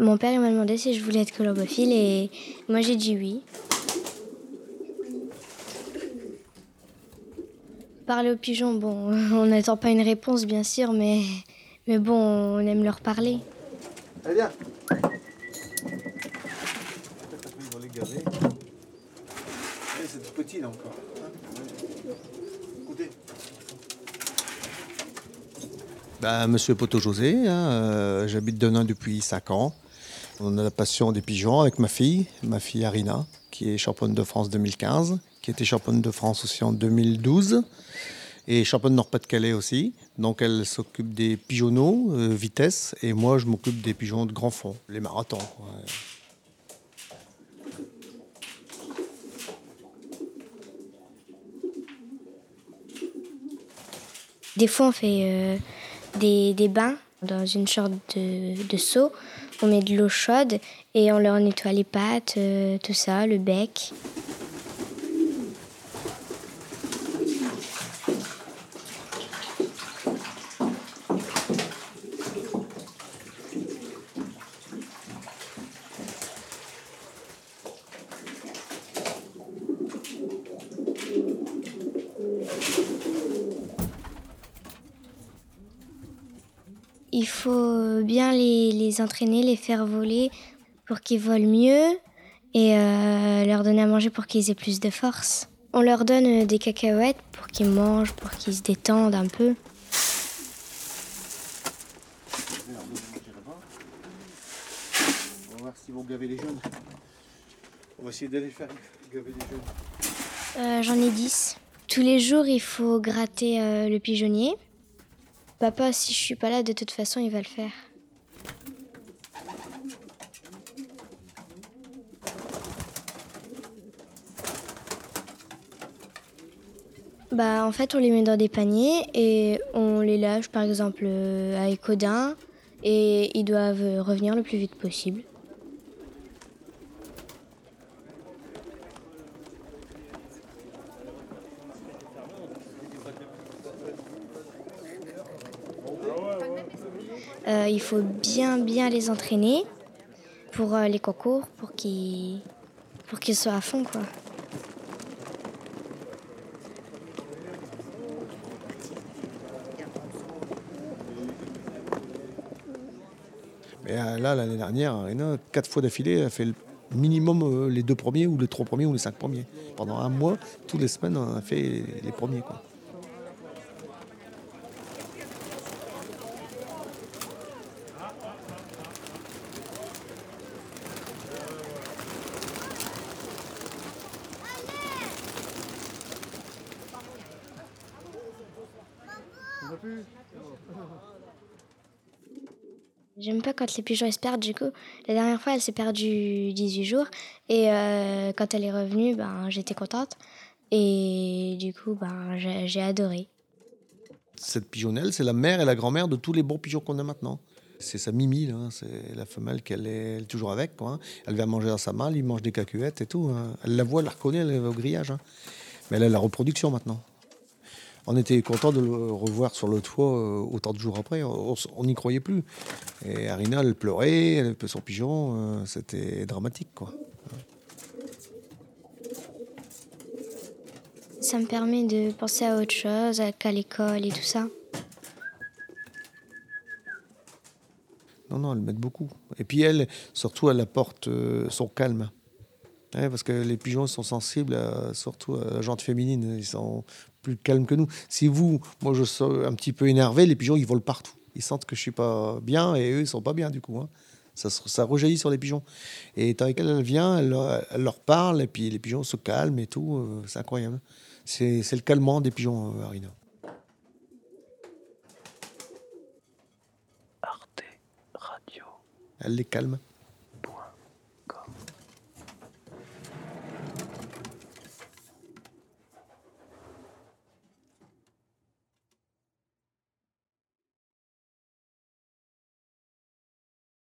Mon père m'a demandé si je voulais être colombophile et moi j'ai dit oui. Parler aux pigeons, bon, on n'attend pas une réponse bien sûr, mais, mais bon, on aime leur parler. Allez, viens. C'est tout petit là encore. Écoutez. Bah, Monsieur Poto José, hein, euh, j'habite Denain depuis 5 ans. On a la passion des pigeons avec ma fille, ma fille Arina, qui est championne de France 2015, qui était championne de France aussi en 2012 et championne Nord-Pas-de-Calais aussi. Donc elle s'occupe des pigeonneaux, euh, vitesse, et moi je m'occupe des pigeons de grand fond, les marathons. Des fois, on fait euh, des, des bains dans une sorte de, de seau. On met de l'eau chaude et on leur nettoie les pattes, euh, tout ça, le bec. Il faut bien les, les entraîner, les faire voler pour qu'ils volent mieux et euh, leur donner à manger pour qu'ils aient plus de force. On leur donne euh, des cacahuètes pour qu'ils mangent, pour qu'ils se détendent un peu. On va voir s'ils vont gaver les jeunes. On va essayer d'aller faire gaver les jeunes. Euh, J'en ai 10. Tous les jours, il faut gratter euh, le pigeonnier. Papa, si je suis pas là, de toute façon, il va le faire. Bah, en fait, on les met dans des paniers et on les lâche, par exemple, euh, à Écodin, et ils doivent revenir le plus vite possible. Euh, il faut bien bien les entraîner pour euh, les concours, pour qu'ils pour qu'ils soient à fond quoi. Mais euh, là, l'année dernière, Arina, quatre fois d'affilée, a fait le minimum les deux premiers, ou les trois premiers, ou les cinq premiers. Pendant un mois, toutes les semaines, on a fait les premiers. Quoi. J'aime pas quand les pigeons se perdent. Du coup, la dernière fois, elle s'est perdue 18 jours. Et euh, quand elle est revenue, ben, j'étais contente. Et du coup, ben, j'ai adoré. Cette pigeonnelle, c'est la mère et la grand-mère de tous les bons pigeons qu'on a maintenant. C'est sa Mimi, hein, c'est la femelle qu'elle est, elle est toujours avec. Quoi, hein. Elle vient manger dans sa malle, il mange des cacahuètes et tout. hein. Elle la voit, elle la reconnaît, elle va au grillage. hein. Mais elle a la reproduction maintenant. On était content de le revoir sur le toit euh, autant de jours après. On n'y croyait plus. Et Arina, elle pleurait, elle avait son pigeon. euh, C'était dramatique, quoi. Ça me permet de penser à autre chose, qu'à l'école et tout ça. Non, non, elle m'aide beaucoup. Et puis elle, surtout, elle apporte euh, son calme. Ouais, parce que les pigeons sont sensibles, à- surtout à la jante féminine. Ils sont plus calmes que nous. Si vous, moi, je suis un petit peu énervé, les pigeons, ils volent partout. Ils sentent que je suis pas bien et eux, ils sont pas bien du coup. hein. Ça, ça rejaillit sur les pigeons. Et tant qu'elle elle vient, elle, leur- elle leur parle et puis les pigeons se calment et tout. euh, C'est incroyable. C'est c'est le calmant des pigeons, euh, Arina. Arte Radio. Elle les calme.